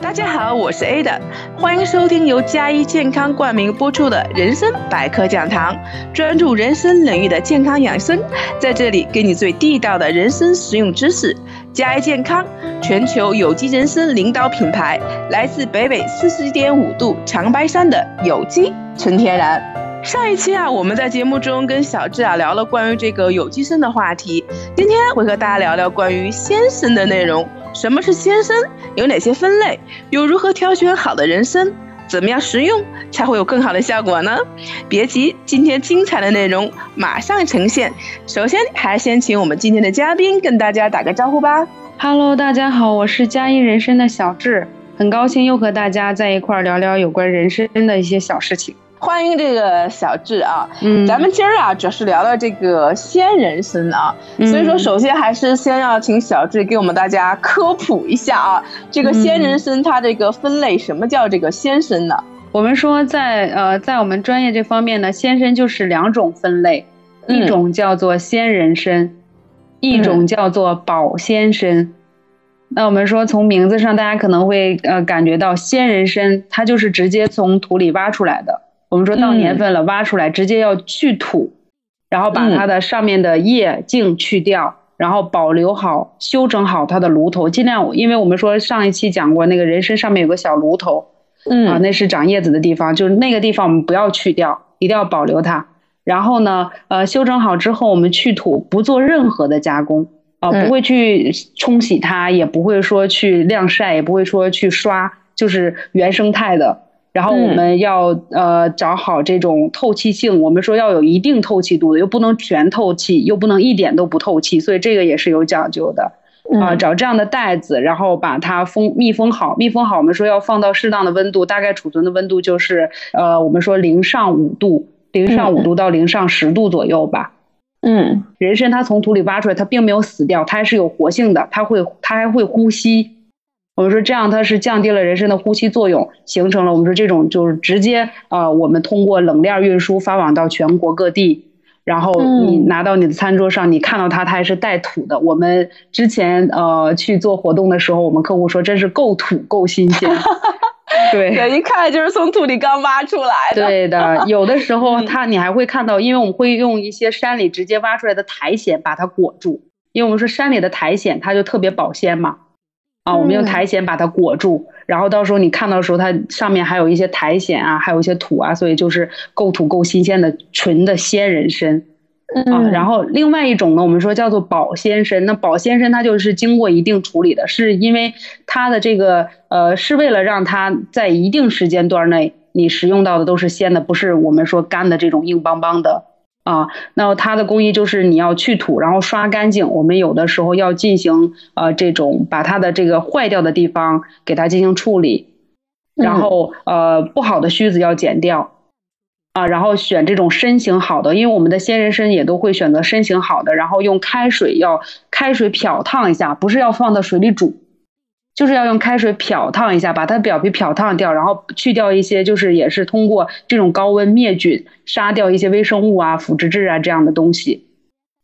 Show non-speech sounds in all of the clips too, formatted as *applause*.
大家好，我是 Ada，欢迎收听由嘉一健康冠名播出的《人生百科讲堂》，专注人生领域的健康养生，在这里给你最地道的人生实用知识。嘉一健康，全球有机人参领导品牌，来自北纬四十点五度长白山的有机纯天然。上一期啊，我们在节目中跟小智啊聊了关于这个有机参的话题，今天会和大家聊聊关于鲜参的内容。什么是鲜参？有哪些分类？又如何挑选好的人参？怎么样食用才会有更好的效果呢？别急，今天精彩的内容马上呈现。首先，还先请我们今天的嘉宾跟大家打个招呼吧。Hello，大家好，我是嘉一人参的小智，很高兴又和大家在一块儿聊聊有关人参的一些小事情。欢迎这个小智啊，嗯，咱们今儿啊主要是聊聊这个鲜人参啊，所以说首先还是先要请小智给我们大家科普一下啊，这个鲜人参它这个分类，什么叫这个鲜参呢？我们说在呃在我们专业这方面呢，鲜参就是两种分类，一种叫做鲜人参，一种叫做保鲜参。那我们说从名字上，大家可能会呃感觉到鲜人参它就是直接从土里挖出来的。我们说到年份了，挖出来直接要去土，然后把它的上面的叶茎去掉，然后保留好、修整好它的炉头，尽量，因为我们说上一期讲过，那个人参上面有个小炉头，嗯啊，那是长叶子的地方，就是那个地方我们不要去掉，一定要保留它。然后呢，呃，修整好之后，我们去土，不做任何的加工啊，不会去冲洗它，也不会说去晾晒，也不会说去刷，就是原生态的。然后我们要呃找好这种透气性，我们说要有一定透气度的，又不能全透气，又不能一点都不透气，所以这个也是有讲究的啊。找这样的袋子，然后把它封密封好，密封好，我们说要放到适当的温度，大概储存的温度就是呃我们说零上五度，零上五度到零上十度左右吧。嗯，人参它从土里挖出来，它并没有死掉，它还是有活性的，它会它还会呼吸。我们说这样，它是降低了人参的呼吸作用，形成了我们说这种就是直接啊，我们通过冷链运输发往到全国各地，然后你拿到你的餐桌上，你看到它，它还是带土的。我们之前呃去做活动的时候，我们客户说真是够土够新鲜，*laughs* 对，一看就是从土里刚挖出来的。对的，*laughs* 有的时候它你还会看到，因为我们会用一些山里直接挖出来的苔藓把它裹住，因为我们说山里的苔藓它就特别保鲜嘛。啊，我们用苔藓把它裹住，然后到时候你看到的时候，它上面还有一些苔藓啊，还有一些土啊，所以就是够土够新鲜的纯的鲜人参啊。然后另外一种呢，我们说叫做保鲜参，那保鲜参它就是经过一定处理的，是因为它的这个呃是为了让它在一定时间段内你食用到的都是鲜的，不是我们说干的这种硬邦邦的。啊，那它的工艺就是你要去土，然后刷干净。我们有的时候要进行呃这种把它的这个坏掉的地方给它进行处理，然后呃不好的须子要剪掉，啊，然后选这种身形好的，因为我们的鲜人参也都会选择身形好的，然后用开水要开水漂烫一下，不是要放到水里煮。就是要用开水漂烫一下，把它表皮漂烫掉，然后去掉一些，就是也是通过这种高温灭菌，杀掉一些微生物啊、腐殖质啊这样的东西，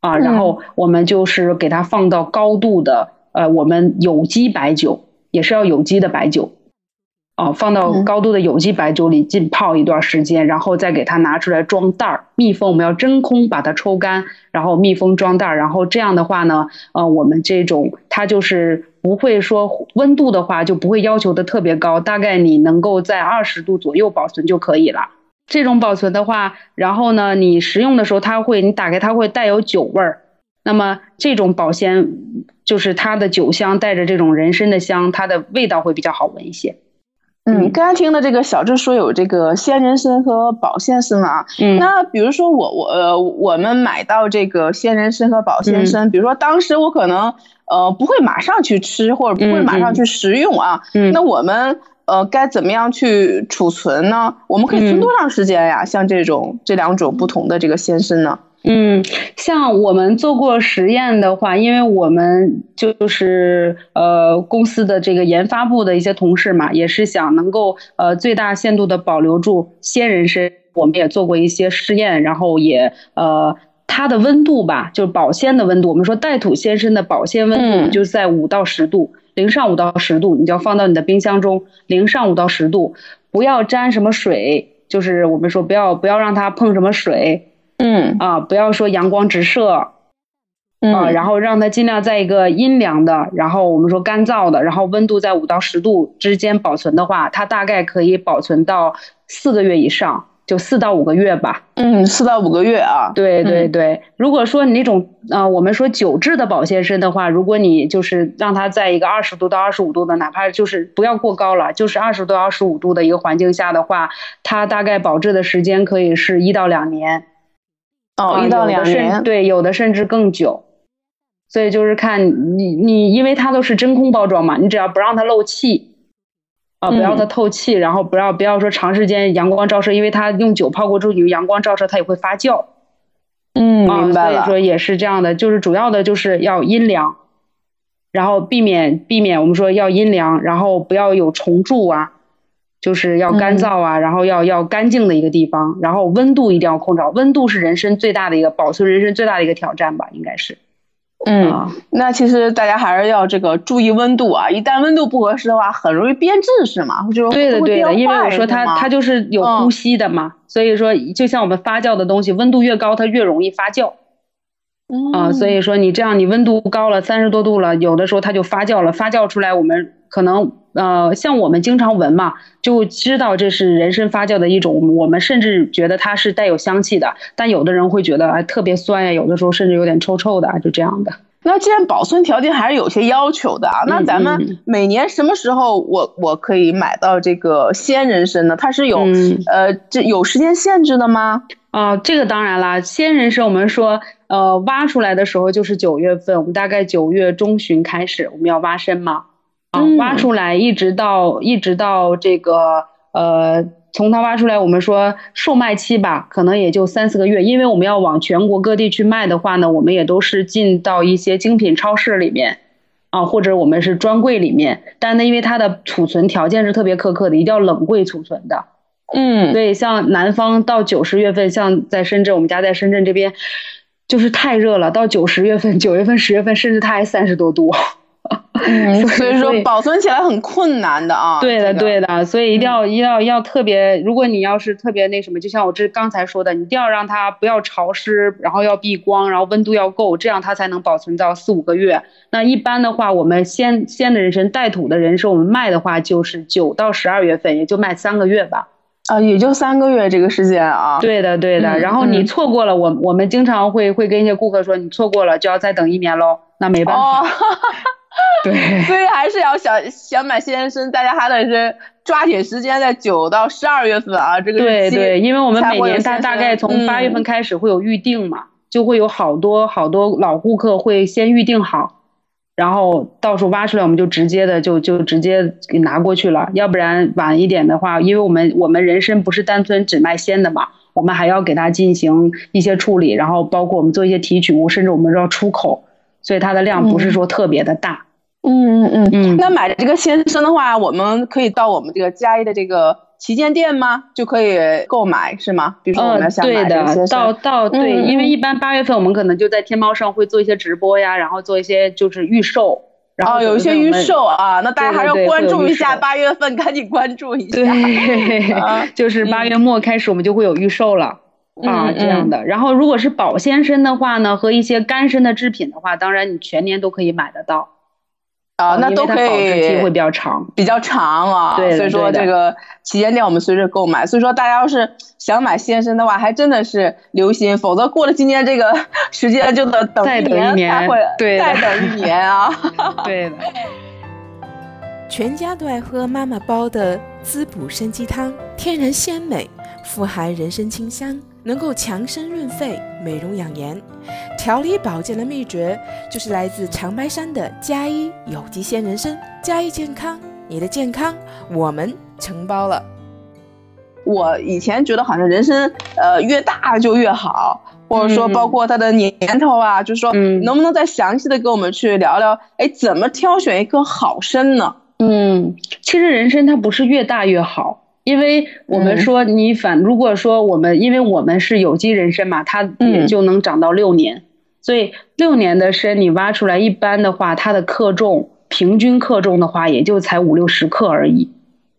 啊，然后我们就是给它放到高度的，呃，我们有机白酒也是要有机的白酒。哦，放到高度的有机白酒里浸泡一段时间，然后再给它拿出来装袋儿密封。我们要真空把它抽干，然后密封装袋儿。然后这样的话呢，呃，我们这种它就是不会说温度的话就不会要求的特别高，大概你能够在二十度左右保存就可以了。这种保存的话，然后呢，你食用的时候它会，你打开它会带有酒味儿。那么这种保鲜就是它的酒香带着这种人参的香，它的味道会比较好闻一些。嗯，刚才听的这个小智说有这个鲜人参和保鲜参啊。嗯，那比如说我我呃我们买到这个鲜人参和保鲜参，比如说当时我可能呃不会马上去吃或者不会马上去食用啊。嗯，那我们呃该怎么样去储存呢？我们可以存多长时间呀？像这种这两种不同的这个鲜参呢？嗯，像我们做过实验的话，因为我们就是呃公司的这个研发部的一些同事嘛，也是想能够呃最大限度的保留住鲜人参，我们也做过一些试验，然后也呃它的温度吧，就是保鲜的温度，我们说带土鲜参的保鲜温度就是在五到十度。零上五到十度，你就要放到你的冰箱中，零上五到十度，不要沾什么水，就是我们说不要不要让它碰什么水，嗯啊，不要说阳光直射。啊，然后让它尽量在一个阴凉的，然后我们说干燥的，然后温度在五到十度之间保存的话，它大概可以保存到四个月以上，就四到五个月吧。嗯，四到五个月啊。对对对，如果说你那种呃，我们说久质的保鲜参的话，如果你就是让它在一个二十度到二十五度的，哪怕就是不要过高了，就是二十度到二十五度的一个环境下的话，它大概保质的时间可以是一到两年。哦，一到两年。对，有的甚至更久。所以就是看你你，因为它都是真空包装嘛，你只要不让它漏气，啊，不要它透气，然后不要不要说长时间阳光照射，因为它用酒泡过之后，有阳光照射它也会发酵。嗯，明白了。所以说也是这样的，就是主要的就是要阴凉，然后避免避免我们说要阴凉，然后不要有虫蛀啊，就是要干燥啊，然后要要干净的一个地方，然后温度一定要控制好，温度是人参最大的一个保存人参最大的一个挑战吧，应该是。嗯，那其实大家还是要这个注意温度啊，一旦温度不合适的话，很容易变质，是吗？就是对的，对的，因为我说它它就是有呼吸的嘛，所以说就像我们发酵的东西，温度越高，它越容易发酵。啊，所以说你这样，你温度高了三十多度了，有的时候它就发酵了，发酵出来，我们可能呃，像我们经常闻嘛，就知道这是人参发酵的一种，我们甚至觉得它是带有香气的，但有的人会觉得哎特别酸呀，有的时候甚至有点臭臭的，就这样的。那既然保存条件还是有些要求的啊，那咱们每年什么时候我我可以买到这个鲜人参呢？它是有呃这有时间限制的吗？啊，这个当然啦，鲜人参我们说呃挖出来的时候就是九月份，我们大概九月中旬开始我们要挖参嘛，啊挖出来一直到一直到这个呃。从它挖出来，我们说售卖期吧，可能也就三四个月，因为我们要往全国各地去卖的话呢，我们也都是进到一些精品超市里面，啊，或者我们是专柜里面，但呢，因为它的储存条件是特别苛刻的，一定要冷柜储存的，嗯，所以像南方到九十月份，像在深圳，我们家在深圳这边，就是太热了，到九十月份、九月份、十月份，甚至它还三十多度。嗯，*laughs* 所以说保存起来很困难的啊。对的，对的，所以一定要一定要要特别，如果你要是特别那什么，就像我这刚才说的，你一定要让它不要潮湿，然后要避光，然后温度要够，这样它才能保存到四五个月。那一般的话，我们鲜鲜的人参带土的人参，我们卖的话就是九到十二月份，也就卖三个月吧。啊，也就三个月这个时间啊。对的，对的。然后你错过了，我我们经常会会跟一些顾客说，你错过了就要再等一年喽。那没办法。*laughs* *laughs* 对，所以还是要想想买鲜人参，大家还得是抓紧时间，在九到十二月份啊，这个对对，因为我们每年大大概从八月份开始会有预定嘛，就会有好多好多老顾客会先预定好，然后到时候挖出来我们就直接的就就直接给拿过去了，要不然晚一点的话，因为我们我们人参不是单纯只卖鲜的嘛，我们还要给它进行一些处理，然后包括我们做一些提取物，甚至我们要出口，所以它的量不是说特别的大。嗯嗯嗯嗯，那买这个鲜参的话，我们可以到我们这个嘉义的这个旗舰店吗？就可以购买是吗？比如说我们想买这个到到对，因为一般八月份我们可能就在天猫上会做一些直播呀，然后做一些就是预售，然后有一些预售啊，那大家还要关注一下，八月份赶紧关注一下。对，*laughs* *laughs* 就是八月末开始我们就会有预售了啊，这样的。然后如果是保鲜参的话呢，和一些干参的制品的话，当然你全年都可以买得到。啊，那都可以，会比较长，比较长啊。对，所以说这个旗舰店我们随时购买。所以说大家要是想买鲜参的话，还真的是留心，否则过了今年这个 *laughs* 时间就得等一年才会，对，再等一年啊。*laughs* 对的。全家都爱喝妈妈煲的滋补参鸡汤，天然鲜美，富含人参清香。能够强身润肺、美容养颜、调理保健的秘诀，就是来自长白山的加一有机鲜人参。加一健康，你的健康我们承包了。我以前觉得好像人参，呃，越大就越好，或者说包括它的年头啊，就是说，能不能再详细的跟我们去聊聊？哎，怎么挑选一颗好参呢？嗯，其实人参它不是越大越好。因为我们说你反，如果说我们，因为我们是有机人参嘛，它也就能长到六年，所以六年的参你挖出来，一般的话它的克重平均克重的话，也就才五六十克而已。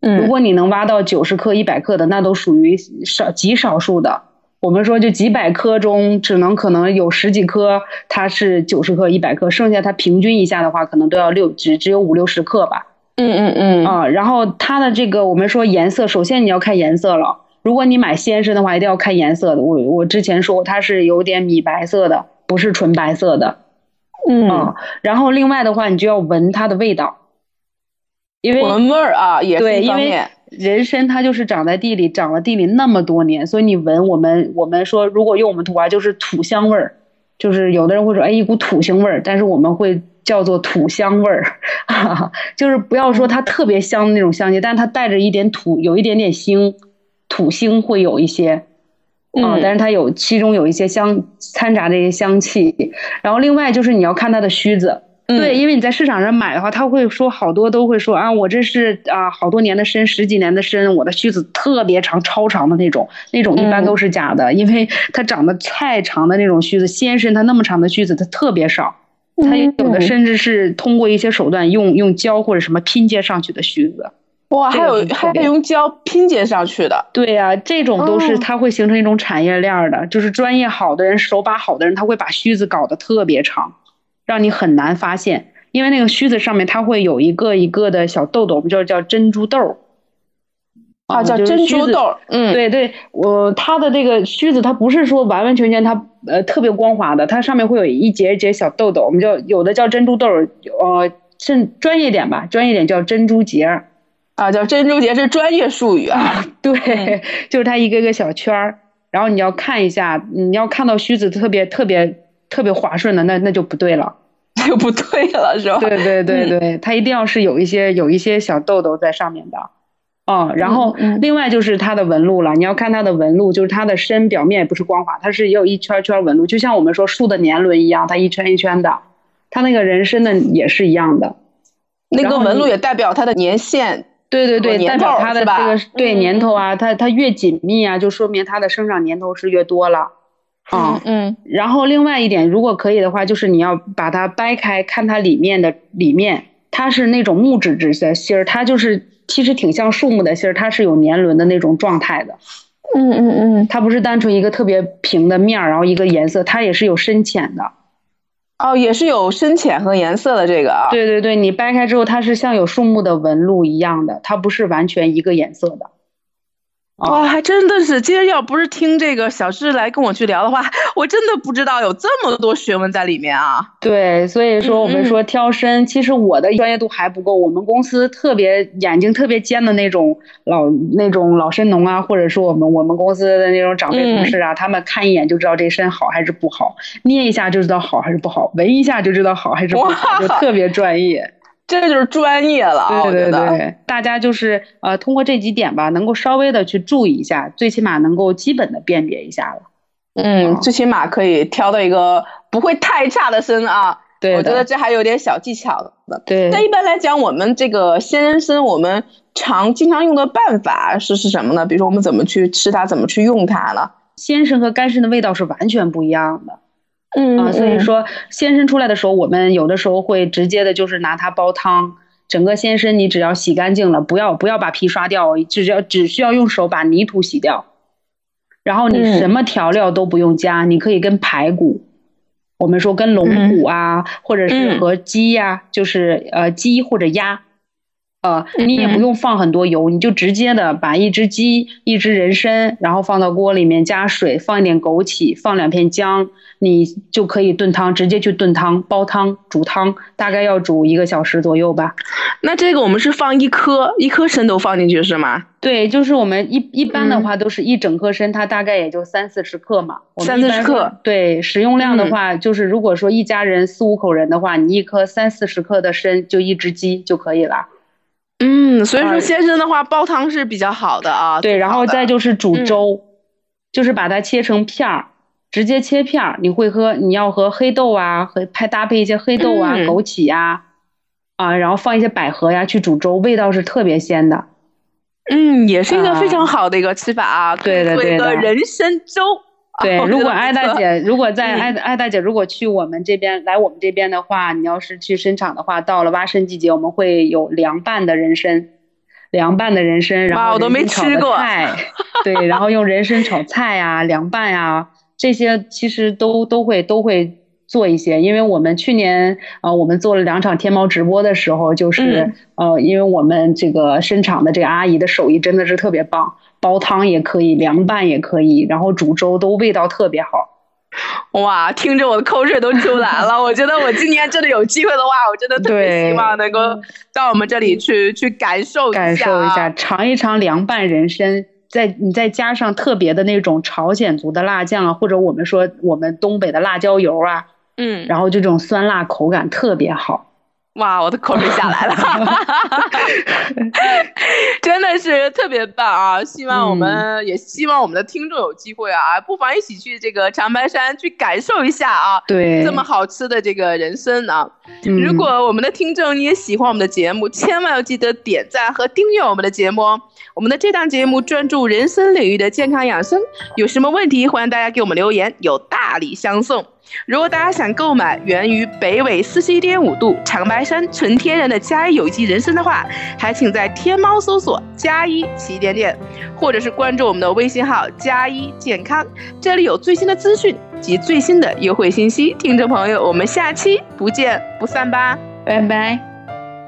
嗯，如果你能挖到九十克、一百克的，那都属于少极少数的。我们说，就几百颗中，只能可能有十几颗它是九十克、一百克，剩下它平均一下的话，可能都要六只只有五六十克吧。嗯嗯嗯啊，然后它的这个我们说颜色，首先你要看颜色了。如果你买鲜参的话，一定要看颜色的。我我之前说过，它是有点米白色的，不是纯白色的。嗯，然后另外的话，你就要闻它的味道，因为闻味儿啊，也对，因为是一方面。人参它就是长在地里，长了地里那么多年，所以你闻我们我们说，如果用我们土话就是土香味儿，就是有的人会说，哎，一股土腥味儿，但是我们会叫做土香味儿，*laughs* 哈哈，就是不要说它特别香的那种香气，但是它带着一点土，有一点点腥，土腥会有一些。啊、嗯但是它有其中有一些香掺杂这些香气，然后另外就是你要看它的须子，嗯对，因为你在市场上买的话，他会说好多都会说啊，我这是啊好多年的参，十几年的参，我的须子特别长、超长的那种，那种一般嗯。都是假的，因为它长得太长的那种须子，鲜参它那么长的须子它特别少，它有的。嗯甚至是通过一些手段用用胶或者什么拼接上去的须子。哇，还有还用胶拼接上去的。对呀、这种都是哦。它会形成一种产业链儿的，就是专业好的人、手把好的人，他会把须子搞得特别长，让你很难发现。因为那个须子上面它会有一个一个的小豆豆，我们叫叫珍珠豆啊，叫珍珠豆。嗯，对对，我它的这个须子，它不是说完完全全它呃特别光滑的，它上面会有一节一节小豆豆，我们叫有的叫珍珠豆，呃，甚专业点吧，专业点叫珍珠结。啊，叫珍珠结是专业术语啊。对，*laughs* 就是它一个个小圈儿，然后你要看一下，你要看到须子特别特别特别滑顺的，那那就不对了。*laughs* 那就不对了，是吧？对对对嗯对，它一定要是有一些有一些小痘痘在上面的。哦，然后另外就是它的纹路了，你要看它的纹路，就是它的身表面也不是光滑，它是也有一圈圈纹路，就像我们说树的年轮一样，它一圈一圈的。它那个人参的也是一样的。那个纹路也代表它的年限。对对对，代表它的这个对嗯年头啊，它它越紧密啊，就说明它的生长年头是越多了。啊、嗯然后另外一点，如果可以的话，就是你要把它掰开，看它里面的里面，它是那种木质质的芯儿，它就是其实挺像树木的芯儿，它是有年轮的那种状态的，嗯嗯嗯。它不是单纯一个特别平的面儿，然后一个颜色，它也是有深浅的。哦，也是有深浅和颜色的这个啊。。对对对，你掰开之后，它是像有树木的纹路一样的，它不是完全一个颜色的。啊哇，还真的是！今天要不是听这个小智来跟我去聊的话，我真的不知道有这么多学问在里面啊。对，所以说我们说挑参，其实我的专业度还不够。我们公司特别眼睛特别尖的那种老那种老参农啊，或者说我们我们公司的那种长辈同嗯事啊，他们看一眼就知道这参好还是不好，捏一下就知道好还是不好，闻一下就知道好还是不好，就特别专业。这就是专业了对对觉得。对，大家就是呃通过这几点吧，能够稍微的去注意一下，最起码能够基本的辨别一下了。嗯，啊最起码可以挑到一个不会太差的参啊。对的我觉得这还有点小技巧的。对那一般来讲，我们这个鲜人参，我们常经常用的办法是是什么呢？比如说我们怎么去吃它，怎么去用它了？鲜参和干参的味道是完全不一样的。嗯啊，所以说鲜参出来的时候，我们有的时候会直接的就是拿它煲汤。整个鲜参你只要洗干净了，不要不要把皮刷掉，只要只需要用手把泥土洗掉。然后你嗯什么调料都不用加，你可以跟排骨，我们说跟龙骨啊，或者是嗯和鸡呀、就是呃鸡或者鸭，呃，你也不嗯用放很多油，你就直接的把一只鸡、一只人参，然后放到锅里面加水，放一点枸杞，放两片姜，你就可以炖汤，直接去炖汤、煲汤、煮汤，大概要煮一个小时左右吧。那这个我们是放一颗一颗参都放进去是吗？对，就是我们一一般的嗯话都是一整颗参，它大概也就三四十克嘛。我们三四十克。对，食用量的嗯话，就是如果说一家人四五口人的话，你一颗三四十克的参就一只鸡就可以了。嗯，所以说啊鲜参的话，煲汤是比较好的啊。对，然后再就是煮嗯粥，就是把它切成片儿，直接切片儿。你会喝，你要和黑豆啊，和配搭配一些黑豆啊、嗯枸杞呀、啊，然后放一些百合呀去煮粥，味道是特别鲜的。嗯，也是一个非啊常好的一个吃法啊。对的对的人参粥 *laughs* 对，如果艾大姐，如果在艾艾大姐，如果去我们这边来我们这边的话，你要是去生产的话，到了挖参季节，我们会有凉拌的人参，凉拌的人参，然后我都没吃过。对，然后用人参炒菜呀，凉拌呀，这些其实都都会都会做一些。因为我们去年呃，我们做了两场天猫直播的时候，就是呃，因为我们这个生产的这个阿姨的手艺真的是特别棒。煲汤也可以，凉拌也可以，然后煮粥都味道特别好。哇，听着我的口水都出来了。我觉得我今年真的有机会的话，我真的特别希望能够到我们这里去去感受感受一下，尝一尝凉拌人参，再你再加上特别的那种朝鲜族的辣酱啊，或者我们说我们东北的辣椒油啊，嗯，然后这种酸辣口感特别好。哇，我的口水下来了，*laughs* 真的是特别棒啊！希望我们也希望我们的听众有机会啊，不妨一起去这个长白山去感受一下啊，对，这么好吃的这个人参啊！如果我们的听众你也喜欢我们的节目，千万要记得点赞和订阅我们的节目哦。我们的这档节目专注人参领域的健康养生，有什么问题欢迎大家给我们留言，有大礼相送。如果大家想购买源于北纬四十一点五度长白山纯天然的嘉一有机人参的话，还请在天猫搜索“加一起点点”，或者是关注我们的微信号“加一健康”，这里有最新的资讯及最新的优惠信息。听众朋友，我们下期不见不散吧，拜拜！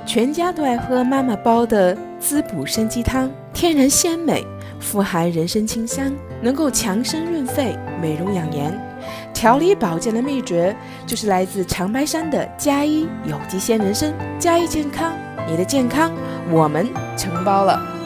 全家都爱喝妈妈煲的滋补参鸡汤，天然鲜美，富含人参清香，能够强身润肺、美容养颜。调理保健的秘诀就是来自长白山的加一有机鲜人参，加一健康，你的健康我们承包了。